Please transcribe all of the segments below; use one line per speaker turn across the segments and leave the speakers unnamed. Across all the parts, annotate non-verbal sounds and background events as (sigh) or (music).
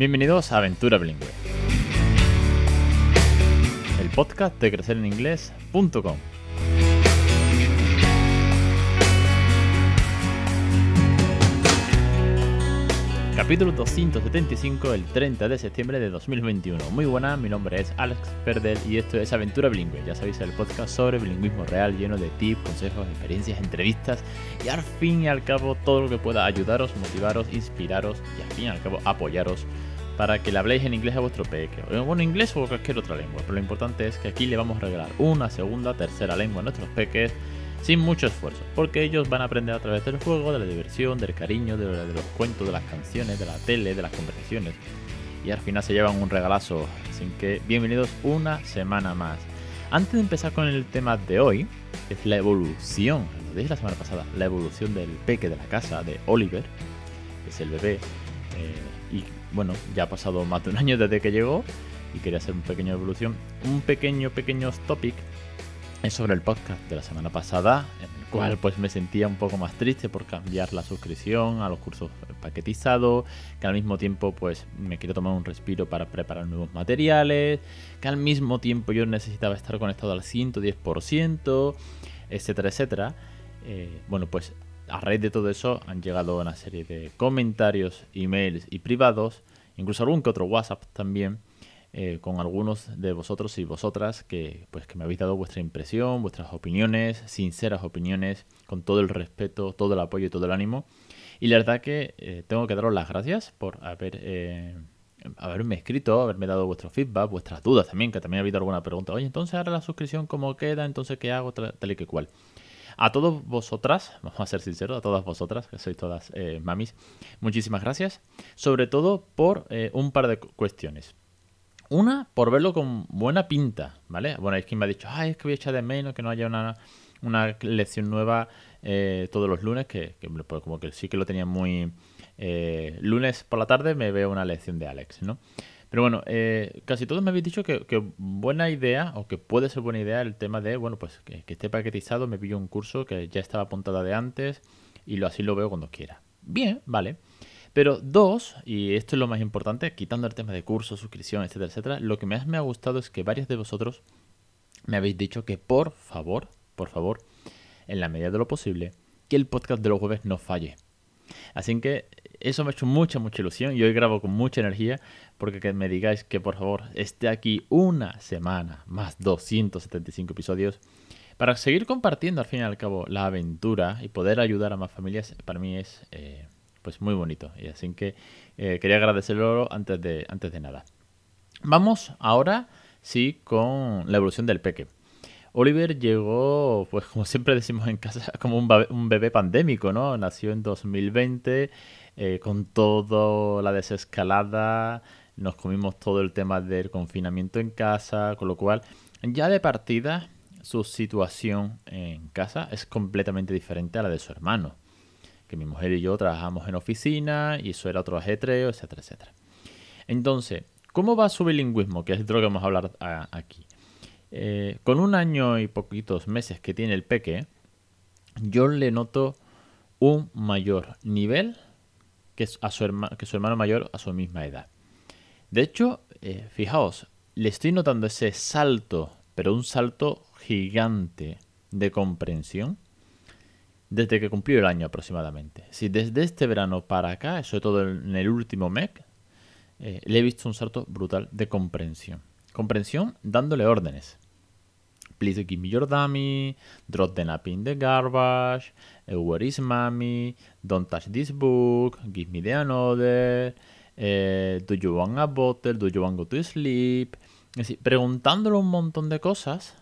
Bienvenidos a Aventura Bilingüe, el podcast de crecereninglés.com. Capítulo 275, el 30 de septiembre de 2021. Muy buena, mi nombre es Alex Perdel y esto es Aventura Bilingüe. Ya sabéis, el podcast sobre bilingüismo real, lleno de tips, consejos, experiencias, entrevistas y al fin y al cabo todo lo que pueda ayudaros, motivaros, inspiraros y al fin y al cabo apoyaros para que le habléis en inglés a vuestro peque. Bueno, inglés o cualquier otra lengua, pero lo importante es que aquí le vamos a regalar una segunda, tercera lengua a nuestros peques sin mucho esfuerzo, porque ellos van a aprender a través del juego, de la diversión, del cariño, de, los cuentos, de las canciones, de la tele, de las conversaciones. Y al final se llevan un regalazo. Así que bienvenidos una semana más. Antes de empezar con el tema de hoy, es la evolución, lo dije la semana pasada, la evolución del peque de la casa de Oliver, es el bebé. Eh, y bueno, ya ha pasado más de un año desde que llegó y quería hacer un pequeño evolución. Un pequeño, pequeño topic es sobre el podcast de la semana pasada, en el cual pues me sentía un poco más triste por cambiar la suscripción a los cursos paquetizados, que al mismo tiempo pues me quiero tomar un respiro para preparar nuevos materiales, que al mismo tiempo yo necesitaba estar conectado al 110%, etcétera, etcétera. Eh, bueno, pues a raíz de todo eso han llegado una serie de comentarios, emails y privados, incluso algún que otro WhatsApp también, eh, con algunos de vosotros y vosotras que, pues, que me habéis dado vuestra impresión, vuestras opiniones, sinceras opiniones, con todo el respeto, todo el apoyo y todo el ánimo. Y la verdad que eh, tengo que daros las gracias por eh, haberme escrito, haberme dado vuestro feedback, vuestras dudas también, que también ha habido alguna pregunta. Oye, entonces ahora la suscripción, ¿cómo queda? Entonces, ¿qué hago? Tal, y que cual. A todos vosotras, (laughs) vamos a ser sinceros, a todas vosotras, que sois todas mamis, muchísimas gracias. Sobre todo por un par de cuestiones. Una, por verlo con buena pinta, ¿vale? Bueno, es que me ha dicho, ay, es que voy a echar de menos que no haya una, una lección nueva eh, todos los lunes, que, pues como que sí que lo tenía muy... Eh, lunes por la tarde me veo una lección de Alex, ¿no? Pero bueno, eh, casi todos me habéis dicho que, buena idea, o que puede ser buena idea el tema de, bueno, pues que, esté paquetizado, me pillo un curso que ya estaba apuntado de antes y así lo veo cuando quiera. Bien, vale. Pero dos, y esto es lo más importante, quitando el tema de cursos, suscripción, etcétera, etcétera, lo que más me ha gustado es que varios de vosotros me habéis dicho que por favor, por favor, en la medida de lo posible, que el podcast de los jueves no falle. Así que eso me ha hecho mucha, mucha ilusión y hoy grabo con mucha energía porque que me digáis que por favor esté aquí una semana más 275 episodios para seguir compartiendo al fin y al cabo la aventura y poder ayudar a más familias para mí es eh, pues muy bonito. Y así que eh, quería agradecerlo antes de, antes de nada. Vamos ahora sí con la evolución del peque. Oliver llegó, pues como siempre decimos en casa, (laughs) como un bebé, pandémico, ¿no? Nació en 2020 eh, con toda la desescalada, nos comimos todo el tema del confinamiento en casa, con lo cual ya de partida su situación en casa es completamente diferente a la de su hermano que mi mujer y yo trabajamos en oficina y eso era otro ajetreo, etcétera, etcétera. Entonces, ¿cómo va su bilingüismo? Que es de lo que vamos a hablar aquí. Eh, con un año y poquitos meses que tiene el peque, yo le noto un mayor nivel que, a su, que su hermano mayor a su misma edad. De hecho, eh, fijaos, le estoy notando ese salto, pero un salto gigante de comprensión desde que cumplió el año aproximadamente. Si desde este verano para acá, sobre todo en el último mes, eh, le he visto un salto brutal de comprensión. Comprensión dándole órdenes. Please give me your dummy, drop the nappy in the garbage, eh, where is mommy, don't touch this book, give me the another, eh, do you want a bottle, do you want go to sleep. Preguntándole un montón de cosas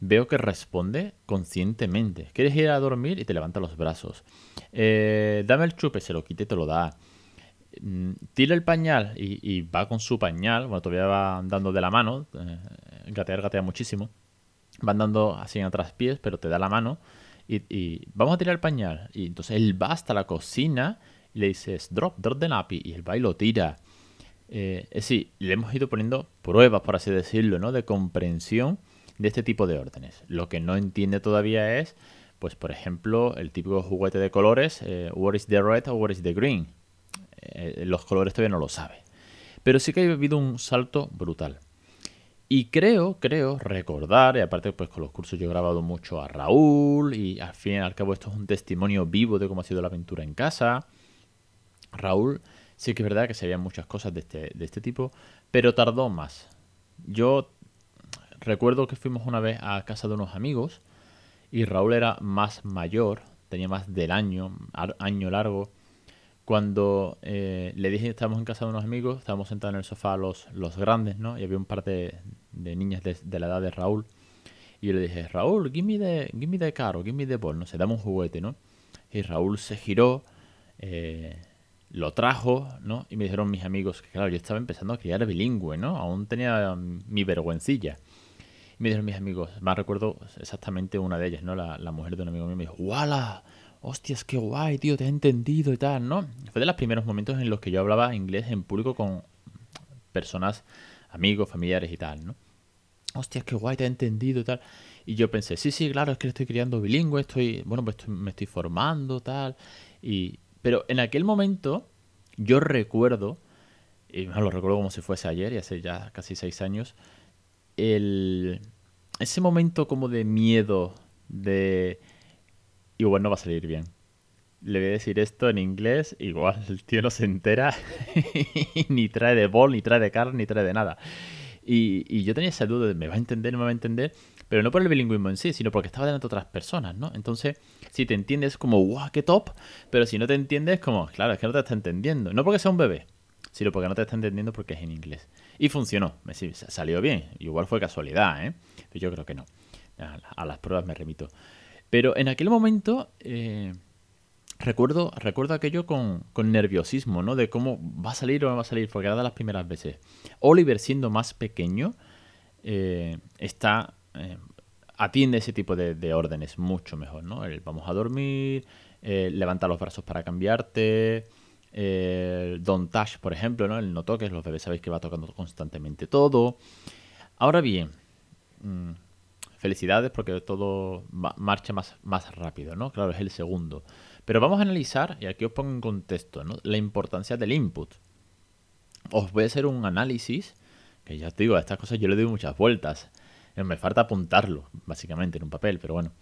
veo que responde conscientemente. ¿Quieres ir a dormir? Y te levanta los brazos. Eh, dame el chupe, se lo quite y te lo da. Mm, tira el pañal y, va con su pañal. Bueno, todavía va andando de la mano. Eh, gatear, gatea muchísimo. Va andando así en atrás pies, pero te da la mano. Y, vamos a tirar el pañal. Y entonces él va hasta la cocina y le dices, drop, drop the nappy. Y él va y lo tira. Eh, es decir, le hemos ido poniendo pruebas, por así decirlo, ¿no? De comprensión de este tipo de órdenes. Lo que no entiende todavía es, pues por ejemplo, el típico juguete de colores, eh, what is the red o what is the green. Eh, los colores todavía no lo sabe. Pero sí que ha habido un salto brutal. Y creo, creo recordar, y aparte pues con los cursos yo he grabado mucho a Raúl y al fin y al cabo esto es un testimonio vivo de cómo ha sido la aventura en casa. Raúl sí que es verdad que sabía muchas cosas de este, de este tipo, pero tardó más. Yo recuerdo que fuimos una vez a casa de unos amigos y Raúl era más mayor, tenía más del año, año largo. Cuando eh, le dije que estábamos en casa de unos amigos, estábamos sentados en el sofá los, los grandes, ¿no? Y había un par de, niñas de, la edad de Raúl. Y yo le dije, Raúl, give me the, give me the caro, give me the ball, no sé, dame un juguete, ¿no? Y Raúl se giró, eh, lo trajo, ¿no? Y me dijeron mis amigos que, claro, yo estaba empezando a criar bilingüe, ¿no? Aún tenía mi vergüencilla me dijeron mis amigos, más recuerdo exactamente una de ellas, ¿no? La, mujer de un amigo mío me dijo, ¡Wala! ¡Hostias, qué guay, tío! Te he entendido y tal, ¿no? Fue de los primeros momentos en los que yo hablaba inglés en público con personas, amigos, familiares y tal, ¿no? Hostias, qué guay, te he entendido y tal. Y yo pensé, sí, sí, claro, es que estoy criando bilingüe, estoy, bueno, pues me estoy formando, tal. Y, pero en aquel momento, yo recuerdo, y me lo recuerdo como si fuese ayer, y hace ya casi seis años, el, ese momento como de miedo, de igual no va a salir bien. Le voy a decir esto en inglés, igual el tío no se entera, (laughs) ni trae de bol, ni trae de carne, ni trae de nada. Y, yo tenía esa duda de me va a entender, no me va a entender, pero no por el bilingüismo en sí, sino porque estaba delante de otras personas, ¿no? Entonces, si te entiendes, como, guau, qué top, pero si no te entiendes, como, claro, es que no te está entendiendo. No porque sea un bebé, sino porque no te está entendiendo porque es en inglés. Y funcionó, salió bien. Igual fue casualidad, ¿eh? Pero yo creo que no. A, las pruebas me remito. Pero en aquel momento eh, recuerdo, recuerdo aquello con, nerviosismo, ¿no? De cómo va a salir o no va a salir, porque era de las primeras veces. Oliver, siendo más pequeño, eh, está... Eh, atiende ese tipo de, órdenes mucho mejor, ¿no? El vamos a dormir, levanta los brazos para cambiarte, el Don't Touch, por ejemplo, ¿no? El no toques, los bebés sabéis que va tocando constantemente todo. Ahora bien, mm, felicidades porque todo marcha más, más rápido, ¿no? Claro, es el segundo. Pero vamos a analizar, y aquí os pongo en contexto, ¿no? La importancia del input. Os voy a hacer un análisis, que ya os digo, a estas cosas yo le doy muchas vueltas. Eh, me falta apuntarlo, básicamente, en un papel, pero bueno.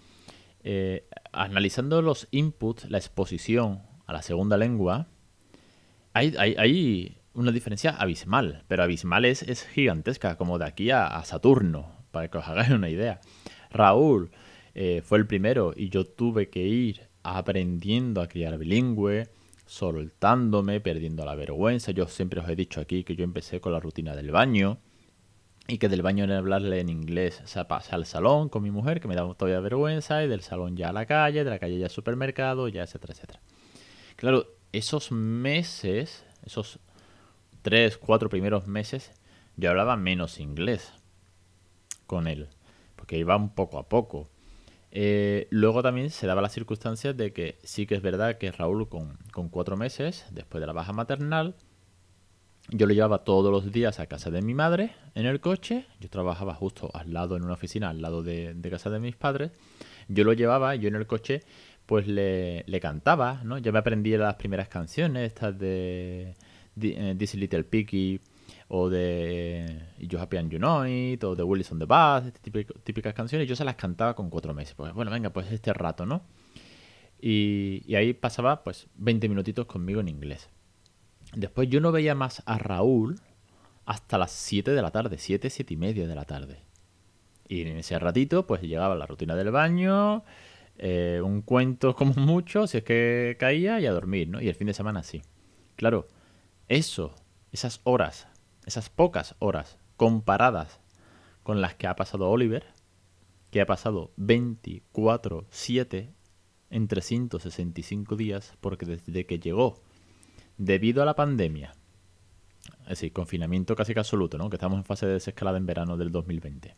Eh, analizando los inputs, la exposición a la segunda lengua, hay, una diferencia abismal, pero abismal es, es gigantesca, como de aquí a, Saturno, para que os hagáis una idea. Raúl eh, fue el primero y yo tuve que ir aprendiendo a criar bilingüe, soltándome, perdiendo la vergüenza. Yo siempre os he dicho aquí que yo empecé con la rutina del baño y que del baño en hablarle en inglés se pasa al salón con mi mujer, que me daba todavía vergüenza, y del salón ya a la calle, de la calle ya al supermercado, ya etcétera, etcétera. Claro, esos meses, esos tres, cuatro primeros meses, yo hablaba menos inglés con él, porque iba un poco a poco. Eh, luego también se daba la circunstancia de que sí que es verdad que Raúl con, cuatro meses, después de la baja maternal, yo lo llevaba todos los días a casa de mi madre en el coche. Yo trabajaba justo al lado, en una oficina, al lado de, casa de mis padres. Yo lo llevaba, yo en el coche pues le, cantaba, ¿no? Ya me aprendí las primeras canciones, estas de eh, This Little Piggy, o de You Happy and You Know It, o de Willis on the Bus, este típicas canciones, yo se las cantaba con cuatro meses. Pues bueno, venga, pues este rato, ¿no? Y, ahí pasaba pues 20 minutitos conmigo en inglés. Después yo no veía más a Raúl hasta las 7 de la tarde, 7, 7 y media de la tarde. Y en ese ratito pues llegaba la rutina del baño, eh, un cuento (laughs) como mucho, si es que caía, y a dormir, ¿no? Y el fin de semana sí. Claro, eso, esas horas, esas pocas horas comparadas con las que ha pasado Oliver, que ha pasado 24-7 en 365 días, porque desde que llegó, debido a la pandemia, es decir, confinamiento casi que absoluto, ¿no? Que estamos en fase de desescalada en verano del 2020.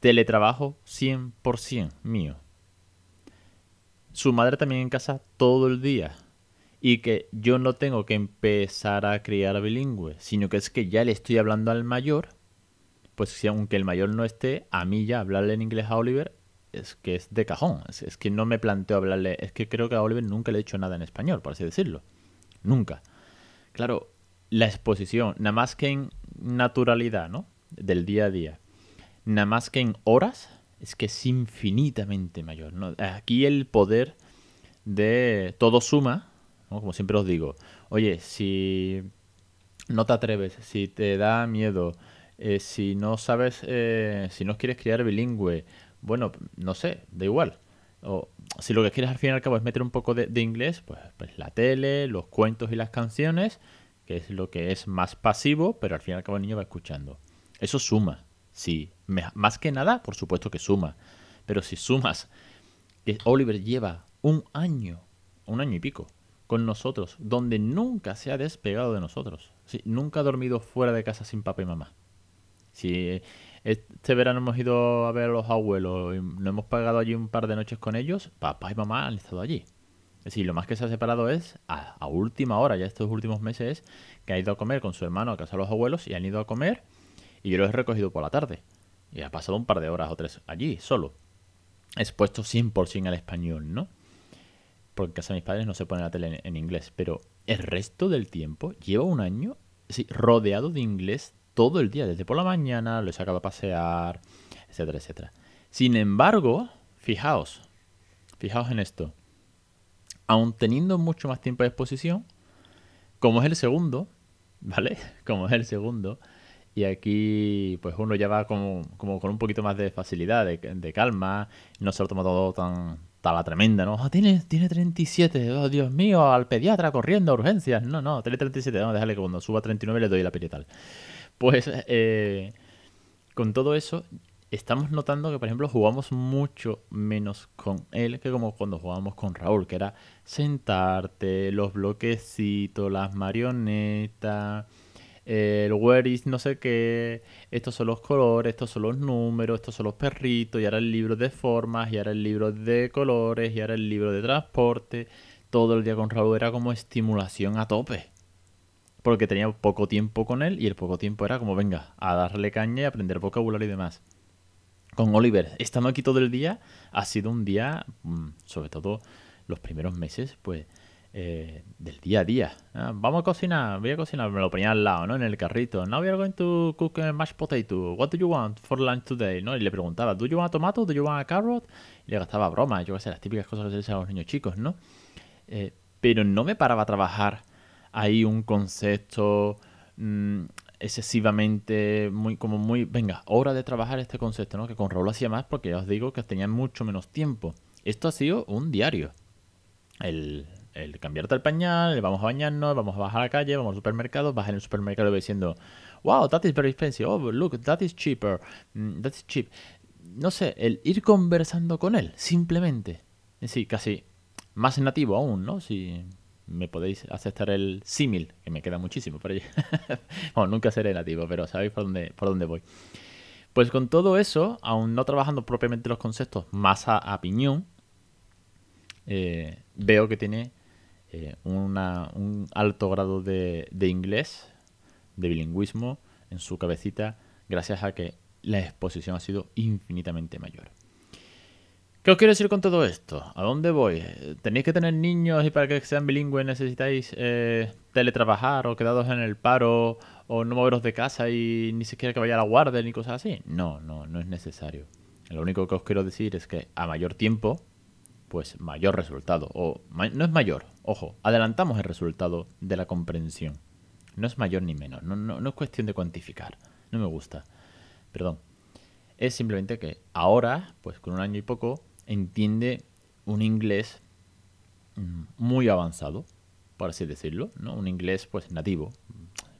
Teletrabajo 100% mío su madre también en casa todo el día. Y que yo no tengo que empezar a criar bilingüe, sino que es que ya le estoy hablando al mayor. Pues si aunque el mayor no esté, a mí ya hablarle en inglés a Oliver es que es de cajón. Es, que no me planteo hablarle. Es que creo que a Oliver nunca le he dicho nada en español, por así decirlo. Nunca. Claro, la exposición, nada más que en naturalidad, ¿no? Del día a día, nada más que en horas, es que es infinitamente mayor. ¿no? Aquí el poder de todo suma, como siempre os digo, oye, si no te atreves, si te da miedo, eh, si no sabes, eh, si no quieres criar bilingüe, bueno, no sé, da igual. O si lo que quieres al fin y al cabo es meter un poco de, inglés, pues, pues, la tele, los cuentos y las canciones, que es lo que es más pasivo, pero al fin y al cabo el niño va escuchando. Eso suma, sí. más que nada, por supuesto que suma. Pero si sumas que Oliver lleva un año, un año y pico, con nosotros, donde nunca se ha despegado de nosotros. Sí, nunca ha dormido fuera de casa sin papá y mamá. Si este verano hemos ido a ver a los abuelos y nos hemos pagado allí un par de noches con ellos, papá y mamá han estado allí. Es decir, lo más que se ha separado es a, última hora, ya estos últimos meses, que ha ido a comer con su hermano a casa de los abuelos y han ido a comer y yo los he recogido por la tarde. Y ha pasado un par de horas o tres allí, solo. Expuesto 100% al español, ¿no? Porque en casa de mis padres no se pone la tele en, inglés, pero el resto del tiempo lleva un año sí, rodeado de inglés todo el día, desde por la mañana, lo he sacado a pasear, etcétera, etcétera. Sin embargo, fijaos, fijaos en esto. Aun teniendo mucho más tiempo de exposición, como es el segundo, ¿vale? (laughs) Como es el segundo, y aquí pues uno ya va como, como con un poquito más de facilidad, de, de calma, no se lo toma todo tan, la tremenda, ¿no? Ah, tiene, tiene 37, oh Dios mío, al pediatra corriendo, urgencias. No, no, tiene 37, vamos a dejarle que cuando suba a 39 le doy la tal. Pues eh, con todo eso, estamos notando que, por ejemplo, jugamos mucho menos con él que como cuando jugábamos con Raúl, que era sentarte, los bloquecitos, las marionetas el where is no sé qué, estos son los colores, estos son los números, estos son los perritos, y ahora el libro de formas, y ahora el libro de colores, y ahora el libro de transporte. Todo el día con Raúl era como estimulación a tope. Porque tenía poco tiempo con él y el poco tiempo era como, venga, a darle caña y aprender vocabulario y demás. Con Oliver, estando aquí todo el día, ha sido un día, mm, sobre todo los primeros meses, pues eh, del día a día. Ah, vamos a cocinar, voy a cocinar, me lo ponía al lado, ¿no? En el carrito. Now we are going to cook mashed potato. What do you want for lunch today? ¿no? Y le preguntaba, ¿do you want a tomato? ¿Do you want a carrot? Y le gastaba bromas, yo qué sé, las típicas cosas que se a los niños chicos, ¿no? Eh, pero no me paraba a trabajar ahí un concepto mm, excesivamente, muy, como muy, venga, hora de trabajar este concepto, ¿no? Que con Raúl hacía más porque ya os digo que tenía mucho menos tiempo. Esto ha sido un diario. El, el cambiarte el pañal, vamos a bañarnos, vamos a bajar a la calle, vamos al supermercado, vas en el supermercado diciendo, wow, that is very expensive, oh, look, that is cheaper, mm, that is cheap. No sé, el ir conversando con él, simplemente. Sí, casi más nativo aún, ¿no? Si me podéis aceptar el símil, que me queda muchísimo para (laughs) bueno, nunca seré nativo, pero sabéis por dónde, por dónde voy. Pues con todo eso, aún no trabajando propiamente los conceptos más a, piñón, eh, veo que tiene eh, un alto grado de, inglés, de bilingüismo en su cabecita, gracias a que la exposición ha sido infinitamente mayor. ¿Qué os quiero decir con todo esto? ¿A dónde voy? ¿Tenéis que tener niños y para que sean bilingües necesitáis eh, teletrabajar o quedados en el paro o no moveros de casa y ni siquiera que vaya a la guardia ni cosas así? No, no, no es necesario. Lo único que os quiero decir es que a mayor tiempo, pues mayor resultado. O no es mayor, ojo, adelantamos el resultado de la comprensión. No es mayor ni menos, no, no, es cuestión de cuantificar. No me gusta. Perdón. Es simplemente que ahora, pues con un año y poco, entiende un inglés mm, muy avanzado, por así decirlo, ¿no? Un inglés pues nativo,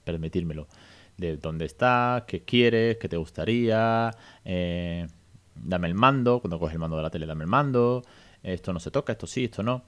permitírmelo. De dónde está, qué quieres, qué te gustaría, eh, dame el mando, cuando coges el mando de la tele dame el mando, esto no se toca, esto sí, esto no.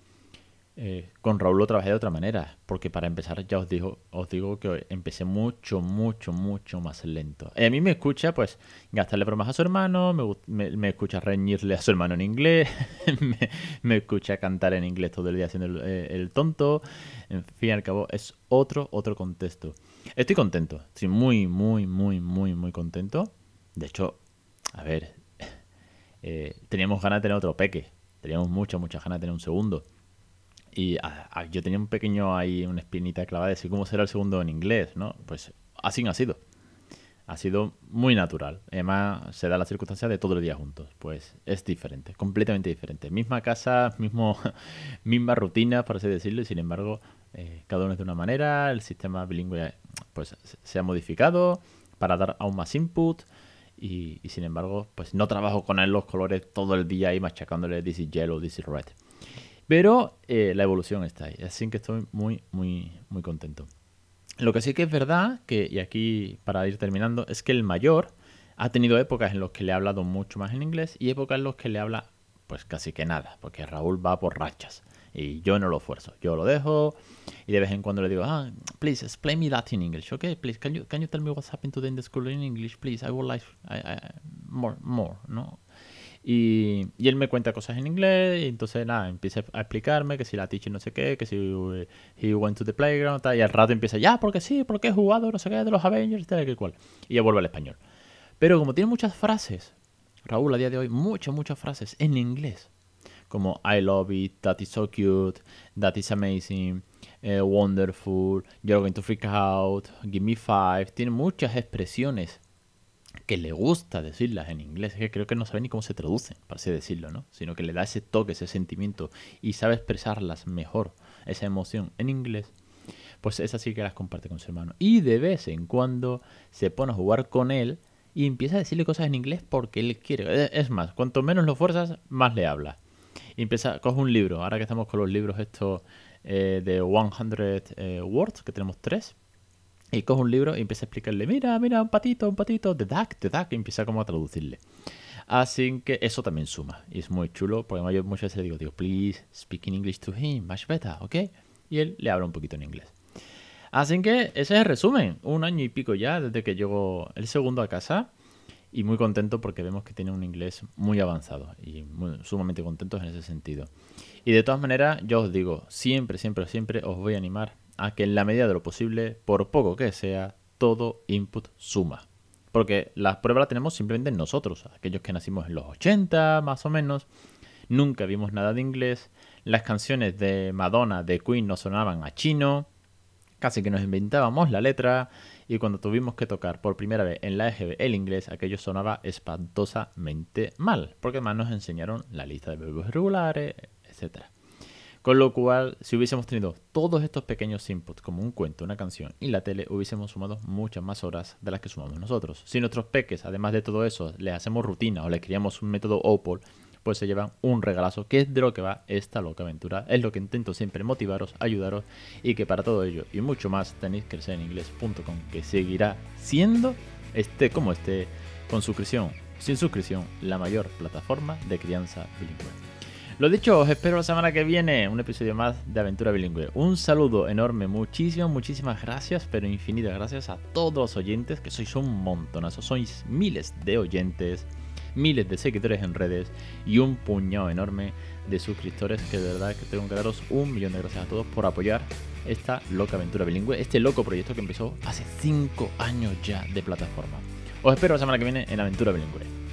Eh, con Raúl lo trabajé de otra manera, porque para empezar ya os digo, os digo que empecé mucho, mucho, mucho más lento. a mí me escucha, pues, gastarle bromas a su hermano, me, escucha reñirle a su hermano en inglés, (laughs) me, escucha cantar en inglés todo el día haciendo el, eh, el, tonto. En fin y al cabo, es otro, otro contexto. Estoy contento, estoy muy, muy, muy, muy, muy contento. De hecho, a ver, (laughs) teníamos ganas de tener otro peque. Teníamos muchas, muchas ganas de tener un segundo. Y ah, ah, yo tenía un pequeño ahí, una espinita clavada de decir cómo será el segundo en inglés, ¿no? Pues así ha sido. Ha sido muy natural. Además, se da la circunstancia de todo el día juntos. Pues es diferente, completamente diferente. Misma casa, mismo, (laughs) misma rutina, por así decirlo, y sin embargo, eh, cada uno es de una manera. El sistema bilingüe pues se ha modificado para dar aún más input. Y, sin embargo, pues no trabajo con él los colores todo el día ahí machacándole this is yellow, this is red. Pero eh, la evolución está ahí, así que estoy muy, muy, muy contento. Lo que sí que es verdad, que, y aquí para ir terminando, es que el mayor ha tenido épocas en las que le ha hablado mucho más en inglés y épocas en las que le habla pues casi que nada, porque Raúl va por rachas. Y yo no lo esfuerzo, yo lo dejo y de vez en cuando le digo, ah, please explain me that in English, okay? Please, can you, can you tell me what's happened today in the school in English, please? I would like more, more, ¿no? Y, y, él me cuenta cosas en inglés, y entonces nada, empieza a explicarme que si la teacher no sé qué, que si he went to the playground, tal, y al rato empieza, ya, porque sí, porque he jugado no sé qué de los Avengers, tal, que cual. Y ya vuelve al español. Pero como tiene muchas frases, Raúl a día de hoy, muchas, muchas frases en inglés como I love it, that is so cute, that is amazing, eh, wonderful, you're going to freak out, give me five. Tiene muchas expresiones que le gusta decirlas en inglés. Que creo que no sabe ni cómo se traducen, para así decirlo, ¿no? Sino que le da ese toque, ese sentimiento y sabe expresarlas mejor, esa emoción en inglés. Pues es así que las comparte con su hermano. Y de vez en cuando se pone a jugar con él y empieza a decirle cosas en inglés porque él quiere. Es más, cuanto menos lo fuerzas, más le habla y empieza, coge un libro, ahora que estamos con los libros estos eh, de 100 eh, words, que tenemos tres, y coge un libro y empieza a explicarle, mira, mira, un patito, un patito, the duck, the duck, y empieza como a traducirle. Así que eso también suma, y es muy chulo, porque yo muchas veces le digo, digo, please speak in English to him, much better, ¿ok? Y él le habla un poquito en inglés. Así que ese es el resumen, un año y pico ya desde que llegó el segundo a casa y muy contento porque vemos que tiene un inglés muy avanzado y sumamente contentos en ese sentido. Y de todas maneras, yo os digo, siempre, siempre, siempre os voy a animar a que en la medida de lo posible, por poco que sea, todo input suma. Porque las pruebas las tenemos simplemente nosotros, aquellos que nacimos en los 80 más o menos, nunca vimos nada de inglés, las canciones de Madonna, de Queen no sonaban a chino, casi que nos inventábamos la letra y cuando tuvimos que tocar por primera vez en la EGB el inglés, aquello sonaba espantosamente mal, porque además nos enseñaron la lista de verbos irregulares, etc. Con lo cual, si hubiésemos tenido todos estos pequeños inputs, como un cuento, una canción y la tele, hubiésemos sumado muchas más horas de las que sumamos nosotros. Si nuestros peques, además de todo eso, les hacemos rutina o les criamos un método OPOL, pues se llevan un regalazo, que es de lo que va esta loca aventura. Es lo que intento siempre motivaros, ayudaros y que para todo ello y mucho más tenéis que ser en inglés.com, que seguirá siendo, esté como esté, con suscripción, sin suscripción, la mayor plataforma de crianza bilingüe. Lo dicho, os espero la semana que viene, un episodio más de Aventura Bilingüe. Un saludo enorme, muchísimas, muchísimas gracias, pero infinitas gracias a todos los oyentes, que sois un montonazo, sois miles de oyentes miles de seguidores en redes y un puñado enorme de suscriptores que de verdad que tengo que daros un millón de gracias a todos por apoyar esta loca aventura bilingüe, este loco proyecto que empezó hace 5 años ya de plataforma. Os espero la semana que viene en Aventura Bilingüe.